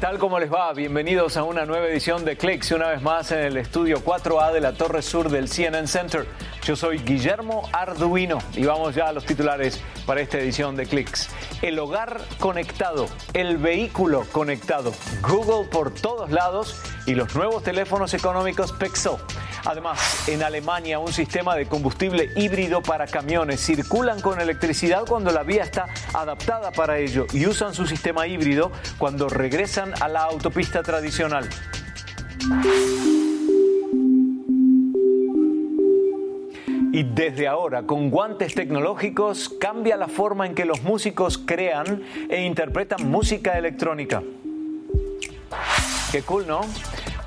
tal? ¿Cómo les va? Bienvenidos a una nueva edición de Clicks, una vez más en el estudio 4A de la Torre Sur del CNN Center. Yo soy Guillermo Arduino y vamos ya a los titulares para esta edición de Clicks. El hogar conectado, el vehículo conectado, Google por todos lados y los nuevos teléfonos económicos Pixel. Además, en Alemania un sistema de combustible híbrido para camiones circulan con electricidad cuando la vía está adaptada para ello y usan su sistema híbrido cuando regresan a la autopista tradicional. Y desde ahora, con guantes tecnológicos, cambia la forma en que los músicos crean e interpretan música electrónica. Qué cool, ¿no?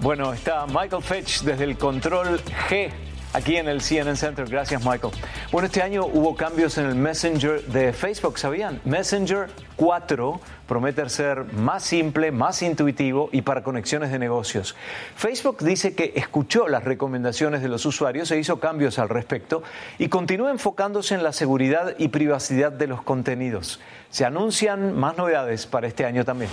Bueno, está Michael Fetch desde el control G aquí en el CNN Center. Gracias, Michael. Bueno, este año hubo cambios en el Messenger de Facebook, ¿sabían? Messenger 4 promete ser más simple, más intuitivo y para conexiones de negocios. Facebook dice que escuchó las recomendaciones de los usuarios e hizo cambios al respecto y continúa enfocándose en la seguridad y privacidad de los contenidos. Se anuncian más novedades para este año también.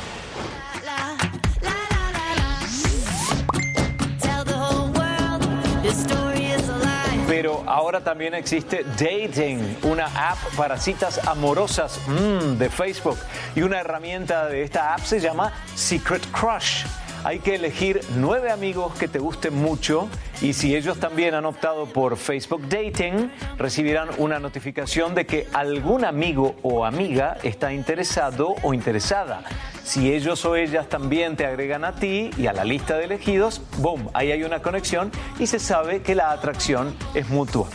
Pero ahora también existe Dating, una app para citas amorosas mm, de Facebook. Y una herramienta de esta app se llama Secret Crush. Hay que elegir nueve amigos que te gusten mucho y si ellos también han optado por Facebook Dating, recibirán una notificación de que algún amigo o amiga está interesado o interesada. Si ellos o ellas también te agregan a ti y a la lista de elegidos, boom, ahí hay una conexión y se sabe que la atracción es mutua.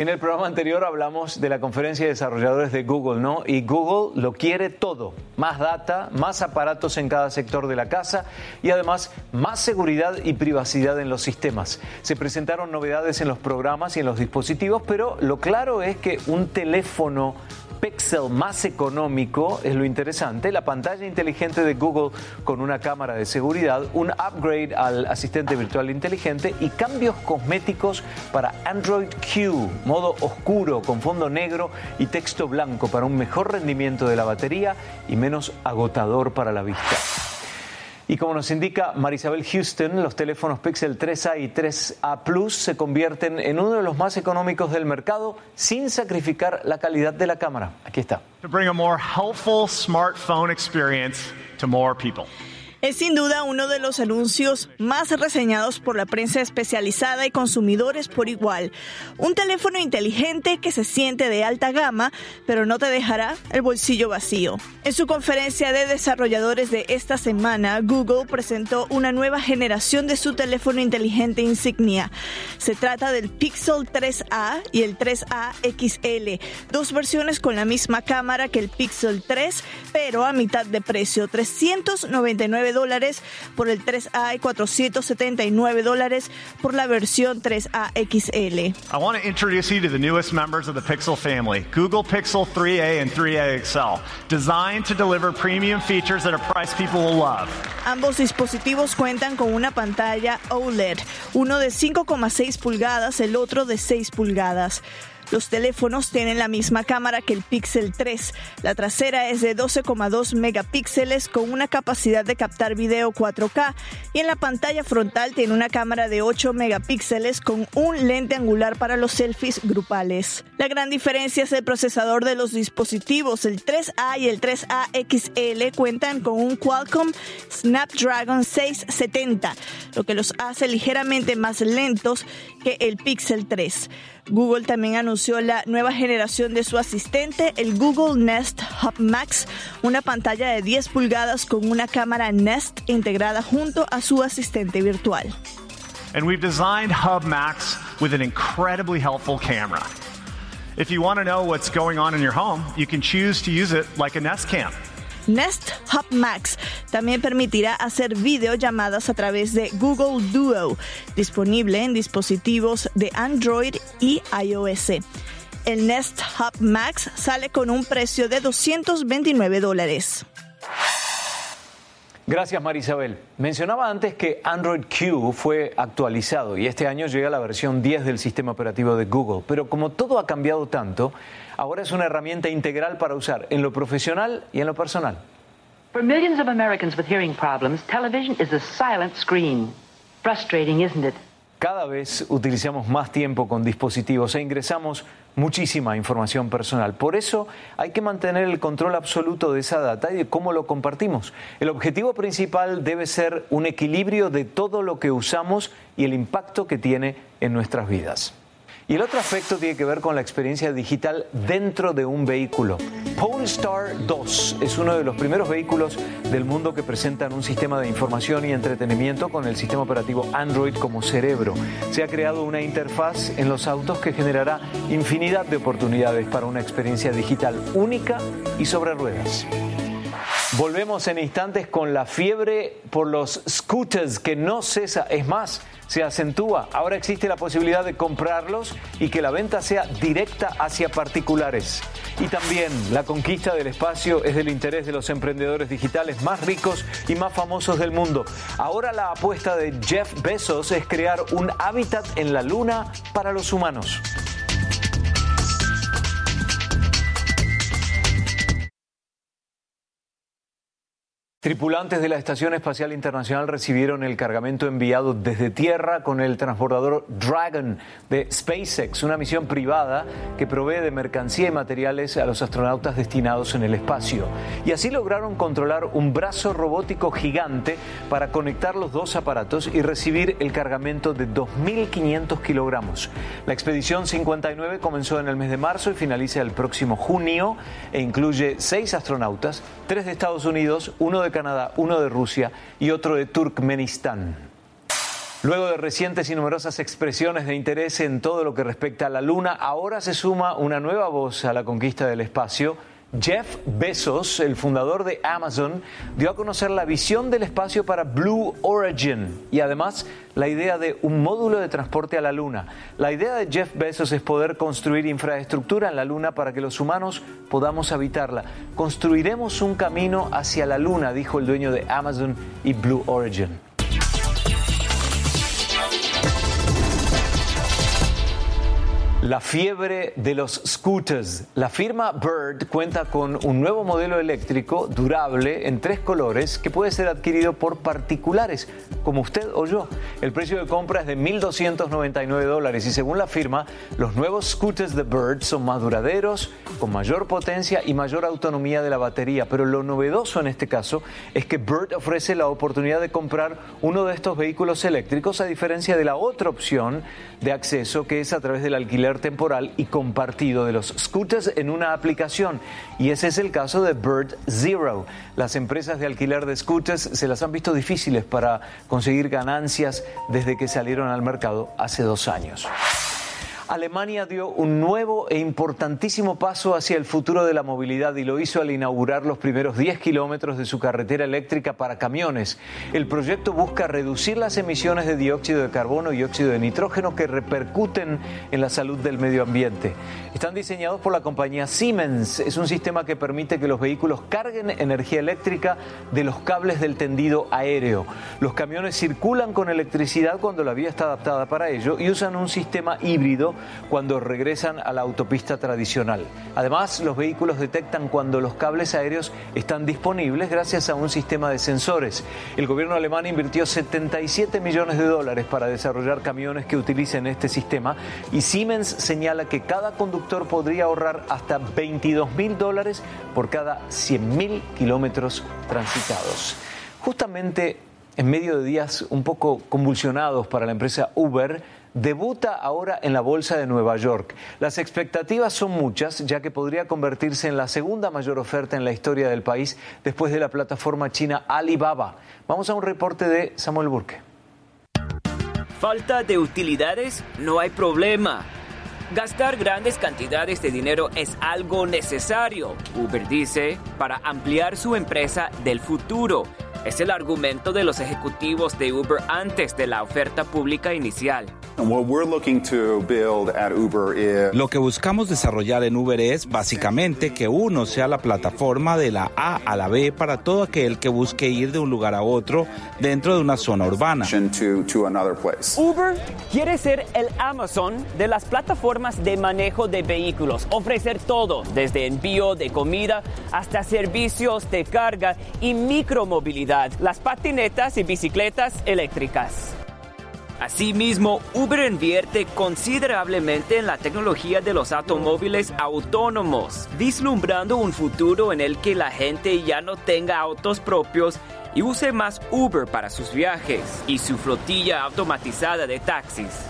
En el programa anterior hablamos de la conferencia de desarrolladores de Google, ¿no? Y Google lo quiere todo. Más data, más aparatos en cada sector de la casa y además más seguridad y privacidad en los sistemas. Se presentaron novedades en los programas y en los dispositivos, pero lo claro es que un teléfono Pixel más económico es lo interesante, la pantalla inteligente de Google con una cámara de seguridad, un upgrade al asistente virtual inteligente y cambios cosméticos para Android Q, modo oscuro con fondo negro y texto blanco para un mejor rendimiento de la batería y menos agotador para la vista. Y como nos indica Marisabel Houston, los teléfonos Pixel 3A y 3A Plus se convierten en uno de los más económicos del mercado sin sacrificar la calidad de la cámara. Aquí está. To bring a more helpful smartphone experience to more. Es sin duda uno de los anuncios más reseñados por la prensa especializada y consumidores por igual. Un teléfono inteligente que se siente de alta gama, pero no te dejará el bolsillo vacío. En su conferencia de desarrolladores de esta semana, Google presentó una nueva generación de su teléfono inteligente insignia. Se trata del Pixel 3A y el 3A XL, dos versiones con la misma cámara que el Pixel 3, pero a mitad de precio, 399 dólares por el 3A y 479 dólares por la versión 3A XL. I want to introduce you to the newest members of the Pixel family, Google Pixel 3A and 3A XL, designed to deliver premium features at a price people will love. Ambos dispositivos cuentan con una pantalla OLED, uno de 5,6 pulgadas, el otro de 6 pulgadas. Los teléfonos tienen la misma cámara que el Pixel 3. La trasera es de 12,2 megapíxeles con una capacidad de captar video 4K y en la pantalla frontal tiene una cámara de 8 megapíxeles con un lente angular para los selfies grupales. La gran diferencia es el procesador de los dispositivos. El 3A y el 3A XL cuentan con un Qualcomm Snapdragon 670, lo que los hace ligeramente más lentos que el Pixel 3. Google también anunció la nueva generación de su asistente, el Google Nest Hub Max, una pantalla de 10 pulgadas con una cámara Nest integrada junto a su asistente virtual. And we've designed Hub Max with an incredibly helpful camera. If you want to know what's going on in your home, you can choose to use it like a Nest Cam. Nest Hub Max también permitirá hacer videollamadas a través de Google Duo, disponible en dispositivos de Android y iOS. El Nest Hub Max sale con un precio de 229 dólares. Gracias Marisabel. Mencionaba antes que Android Q fue actualizado y este año llega la versión 10 del sistema operativo de Google, pero como todo ha cambiado tanto, ahora es una herramienta integral para usar en lo profesional y en lo personal. For millions of Americans with hearing problems, television is a silent screen. Frustrating, isn't it? Cada vez utilizamos más tiempo con dispositivos e ingresamos muchísima información personal. Por eso hay que mantener el control absoluto de esa data y de cómo lo compartimos. El objetivo principal debe ser un equilibrio de todo lo que usamos y el impacto que tiene en nuestras vidas. Y el otro aspecto tiene que ver con la experiencia digital dentro de un vehículo. Polestar 2 es uno de los primeros vehículos del mundo que presentan un sistema de información y entretenimiento con el sistema operativo Android como cerebro. Se ha creado una interfaz en los autos que generará infinidad de oportunidades para una experiencia digital única y sobre ruedas. Volvemos en instantes con la fiebre por los scooters que no cesa. Es más, se acentúa. Ahora existe la posibilidad de comprarlos y que la venta sea directa hacia particulares. Y también la conquista del espacio es del interés de los emprendedores digitales más ricos y más famosos del mundo. Ahora la apuesta de Jeff Bezos es crear un hábitat en la luna para los humanos. Tripulantes de la Estación Espacial Internacional recibieron el cargamento enviado desde tierra con el transbordador Dragon de SpaceX, una misión privada que provee de mercancía y materiales a los astronautas destinados en el espacio. Y así lograron controlar un brazo robótico gigante para conectar los dos aparatos y recibir el cargamento de 2.500 kilogramos. La expedición 59 comenzó en el mes de marzo y finaliza el próximo junio e incluye seis astronautas, tres de Estados Unidos, uno de Canadá, uno de Rusia y otro de Turkmenistán. Luego de recientes y numerosas expresiones de interés en todo lo que respecta a la Luna, ahora se suma una nueva voz a la conquista del espacio. Jeff Bezos, el fundador de Amazon, dio a conocer la visión del espacio para Blue Origin y además la idea de un módulo de transporte a la Luna. La idea de Jeff Bezos es poder construir infraestructura en la Luna para que los humanos podamos habitarla. Construiremos un camino hacia la Luna, dijo el dueño de Amazon y Blue Origin. La fiebre de los scooters. La firma Bird cuenta con un nuevo modelo eléctrico durable en tres colores que puede ser adquirido por particulares, como usted o yo. El precio de compra es de 1.299 dólares y según la firma, los nuevos scooters de Bird son más duraderos, con mayor potencia y mayor autonomía de la batería. Pero lo novedoso en este caso es que Bird ofrece la oportunidad de comprar uno de estos vehículos eléctricos a diferencia de la otra opción de acceso que es a través del temporal y compartido de los scooters en una aplicación. Y ese es el caso de Bird Zero. Las empresas de alquiler de scooters se las han visto difíciles para conseguir ganancias desde que salieron al mercado hace dos años. Alemania dio un nuevo e importantísimo paso hacia el futuro de la movilidad y lo hizo al inaugurar los primeros 10 kilómetros de su carretera eléctrica para camiones. El proyecto busca reducir las emisiones de dióxido de carbono y óxido de nitrógeno que repercuten en la salud del medio ambiente. Están diseñados por la compañía Siemens. Es un sistema que permite que los vehículos carguen energía eléctrica de los cables del tendido aéreo. Los camiones circulan con electricidad cuando la vía está adaptada para ello y usan un sistema híbrido cuando regresan a la autopista tradicional. Además, los vehículos detectan cuando los cables aéreos están disponibles gracias a un sistema de sensores. El gobierno alemán invirtió 77 millones de dólares para desarrollar camiones que utilicen este sistema y Siemens señala que cada conductor podría ahorrar hasta 22 mil dólares por cada 100 mil kilómetros transitados. Justamente en medio de días un poco convulsionados para la empresa Uber, debuta ahora en la Bolsa de Nueva York. Las expectativas son muchas, ya que podría convertirse en la segunda mayor oferta en la historia del país después de la plataforma china Alibaba. Vamos a un reporte de Samuel Burke. Falta de utilidades, no hay problema. Gastar grandes cantidades de dinero es algo necesario, Uber dice, para ampliar su empresa del futuro. Es el argumento de los ejecutivos de Uber antes de la oferta pública inicial. Lo que buscamos desarrollar en Uber es básicamente que uno sea la plataforma de la A a la B para todo aquel que busque ir de un lugar a otro dentro de una zona urbana. Uber quiere ser el Amazon de las plataformas de manejo de vehículos, ofrecer todo, desde envío de comida hasta servicios de carga y micromovilidad, las patinetas y bicicletas eléctricas. Asimismo, Uber invierte considerablemente en la tecnología de los automóviles autónomos, vislumbrando un futuro en el que la gente ya no tenga autos propios y use más Uber para sus viajes y su flotilla automatizada de taxis.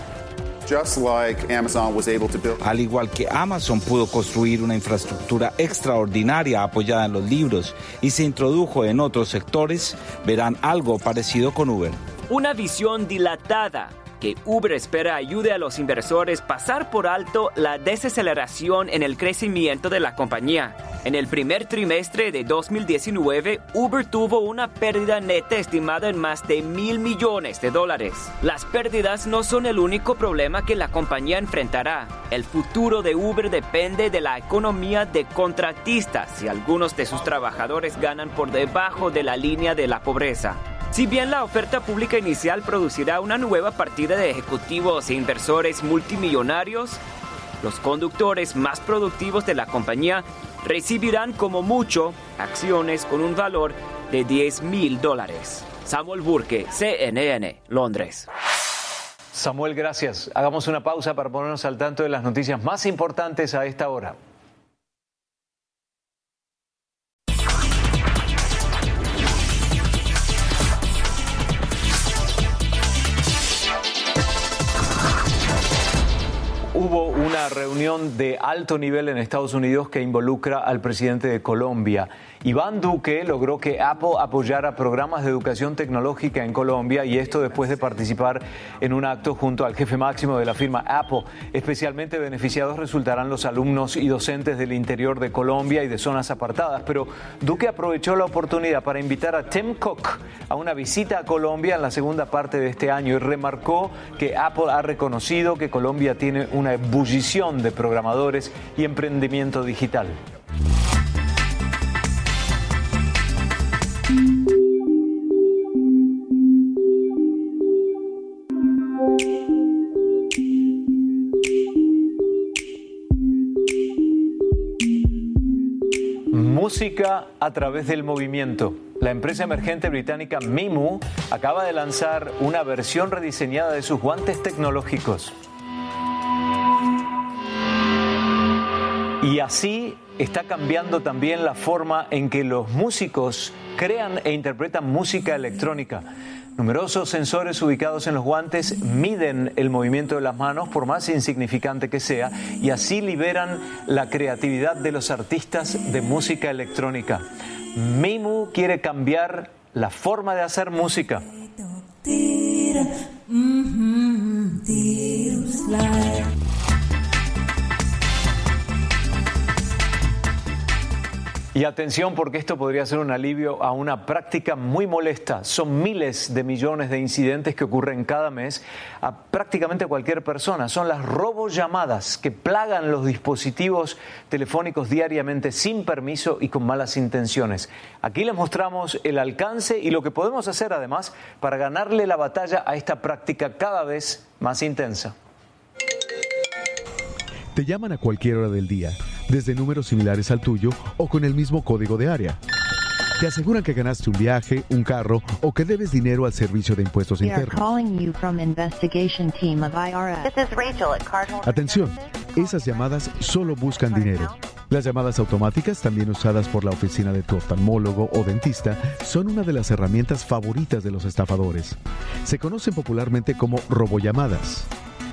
Al igual que Amazon pudo construir una infraestructura extraordinaria apoyada en los libros y se introdujo en otros sectores, verán algo parecido con Uber. Una visión dilatada que Uber espera ayude a los inversores pasar por alto la desaceleración en el crecimiento de la compañía. En el primer trimestre de 2019, Uber tuvo una pérdida neta estimada en más de mil millones de dólares. Las pérdidas no son el único problema que la compañía enfrentará. El futuro de Uber depende de la economía de contratistas y algunos de sus trabajadores ganan por debajo de la línea de la pobreza. Si bien la oferta pública inicial producirá una nueva partida de ejecutivos e inversores multimillonarios, los conductores más productivos de la compañía recibirán como mucho acciones con un valor de 10 mil dólares. Samuel Burke, CNN, Londres. Samuel, gracias. Hagamos una pausa para ponernos al tanto de las noticias más importantes a esta hora. Hubo una reunión de alto nivel en Estados Unidos que involucra al presidente de Colombia. Iván Duque logró que Apple apoyara programas de educación tecnológica en Colombia y esto después de participar en un acto junto al jefe máximo de la firma Apple. Especialmente beneficiados resultarán los alumnos y docentes del interior de Colombia y de zonas apartadas. Pero Duque aprovechó la oportunidad para invitar a Tim Cook a una visita a Colombia en la segunda parte de este año y remarcó que Apple ha reconocido que Colombia tiene una ebullición de programadores y emprendimiento digital. Música a través del movimiento. La empresa emergente británica Mimu acaba de lanzar una versión rediseñada de sus guantes tecnológicos. Y así está cambiando también la forma en que los músicos crean e interpretan música electrónica. Numerosos sensores ubicados en los guantes miden el movimiento de las manos, por más insignificante que sea, y así liberan la creatividad de los artistas de música electrónica. Mimu quiere cambiar la forma de hacer música. Y atención porque esto podría ser un alivio a una práctica muy molesta. Son miles de millones de incidentes que ocurren cada mes a prácticamente cualquier persona. Son las robollamadas que plagan los dispositivos telefónicos diariamente sin permiso y con malas intenciones. Aquí les mostramos el alcance y lo que podemos hacer además para ganarle la batalla a esta práctica cada vez más intensa. Te llaman a cualquier hora del día desde números similares al tuyo o con el mismo código de área. Te aseguran que ganaste un viaje, un carro o que debes dinero al servicio de impuestos internos. Atención, esas llamadas solo buscan dinero. Las llamadas automáticas, también usadas por la oficina de tu oftalmólogo o dentista, son una de las herramientas favoritas de los estafadores. Se conocen popularmente como robollamadas.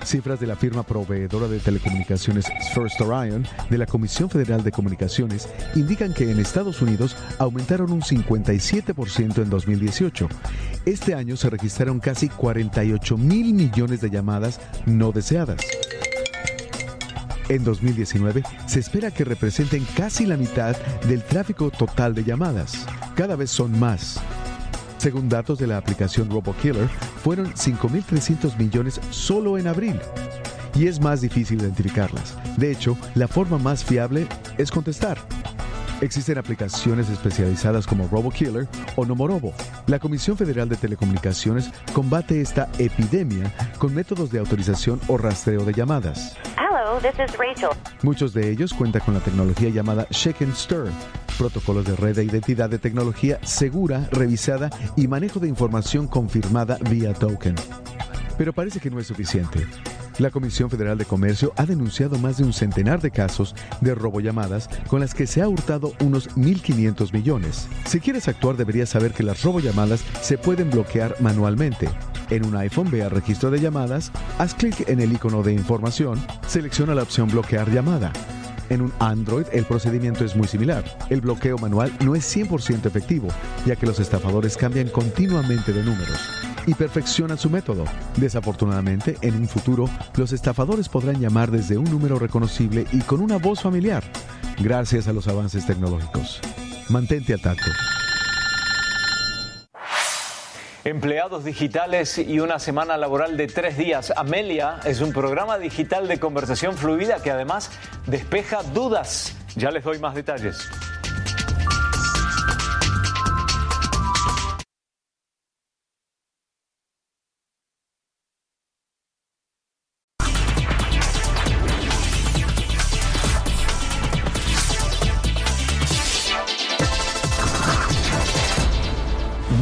Cifras de la firma proveedora de telecomunicaciones First Orion de la Comisión Federal de Comunicaciones indican que en Estados Unidos aumentaron un 57% en 2018. Este año se registraron casi 48 mil millones de llamadas no deseadas. En 2019 se espera que representen casi la mitad del tráfico total de llamadas. Cada vez son más. Según datos de la aplicación RoboKiller, fueron 5.300 millones solo en abril. Y es más difícil identificarlas. De hecho, la forma más fiable es contestar. Existen aplicaciones especializadas como RoboKiller o Nomorobo. La Comisión Federal de Telecomunicaciones combate esta epidemia con métodos de autorización o rastreo de llamadas. Hello, this is Rachel. Muchos de ellos cuentan con la tecnología llamada Shake and Stir, protocolos de red de identidad de tecnología segura, revisada y manejo de información confirmada vía token. Pero parece que no es suficiente. La Comisión Federal de Comercio ha denunciado más de un centenar de casos de robollamadas con las que se ha hurtado unos 1.500 millones. Si quieres actuar deberías saber que las robollamadas se pueden bloquear manualmente. En un iPhone ve a registro de llamadas, haz clic en el icono de información, selecciona la opción bloquear llamada. En un Android el procedimiento es muy similar. El bloqueo manual no es 100% efectivo, ya que los estafadores cambian continuamente de números y perfeccionan su método. Desafortunadamente, en un futuro, los estafadores podrán llamar desde un número reconocible y con una voz familiar, gracias a los avances tecnológicos. Mantente al tanto. Empleados digitales y una semana laboral de tres días. Amelia es un programa digital de conversación fluida que además despeja dudas. Ya les doy más detalles.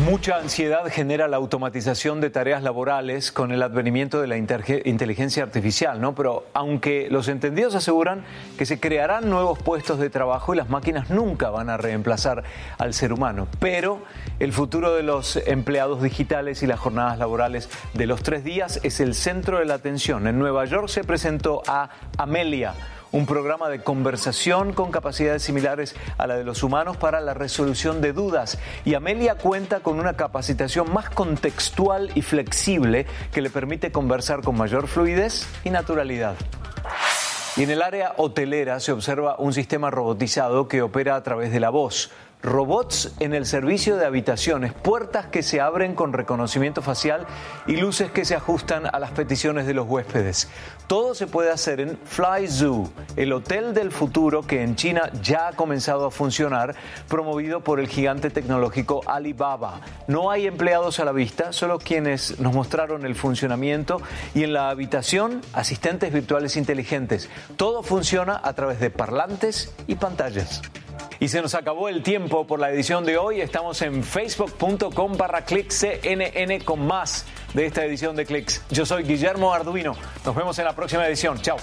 Mucha ansiedad genera la automatización de tareas laborales con el advenimiento de la inteligencia artificial, ¿no? Pero aunque los entendidos aseguran que se crearán nuevos puestos de trabajo y las máquinas nunca van a reemplazar al ser humano, pero el futuro de los empleados digitales y las jornadas laborales de los tres días es el centro de la atención. En Nueva York se presentó a Amelia un programa de conversación con capacidades similares a la de los humanos para la resolución de dudas. Y Amelia cuenta con una capacitación más contextual y flexible que le permite conversar con mayor fluidez y naturalidad. Y en el área hotelera se observa un sistema robotizado que opera a través de la voz robots en el servicio de habitaciones, puertas que se abren con reconocimiento facial y luces que se ajustan a las peticiones de los huéspedes. Todo se puede hacer en Fly Zoo, el hotel del futuro que en China ya ha comenzado a funcionar, promovido por el gigante tecnológico Alibaba. No hay empleados a la vista, solo quienes nos mostraron el funcionamiento y en la habitación asistentes virtuales inteligentes. Todo funciona a través de parlantes y pantallas. Y se nos acabó el tiempo por la edición de hoy. Estamos en facebook.com barra cnn con más de esta edición de Clicks. Yo soy Guillermo Arduino. Nos vemos en la próxima edición. Chao.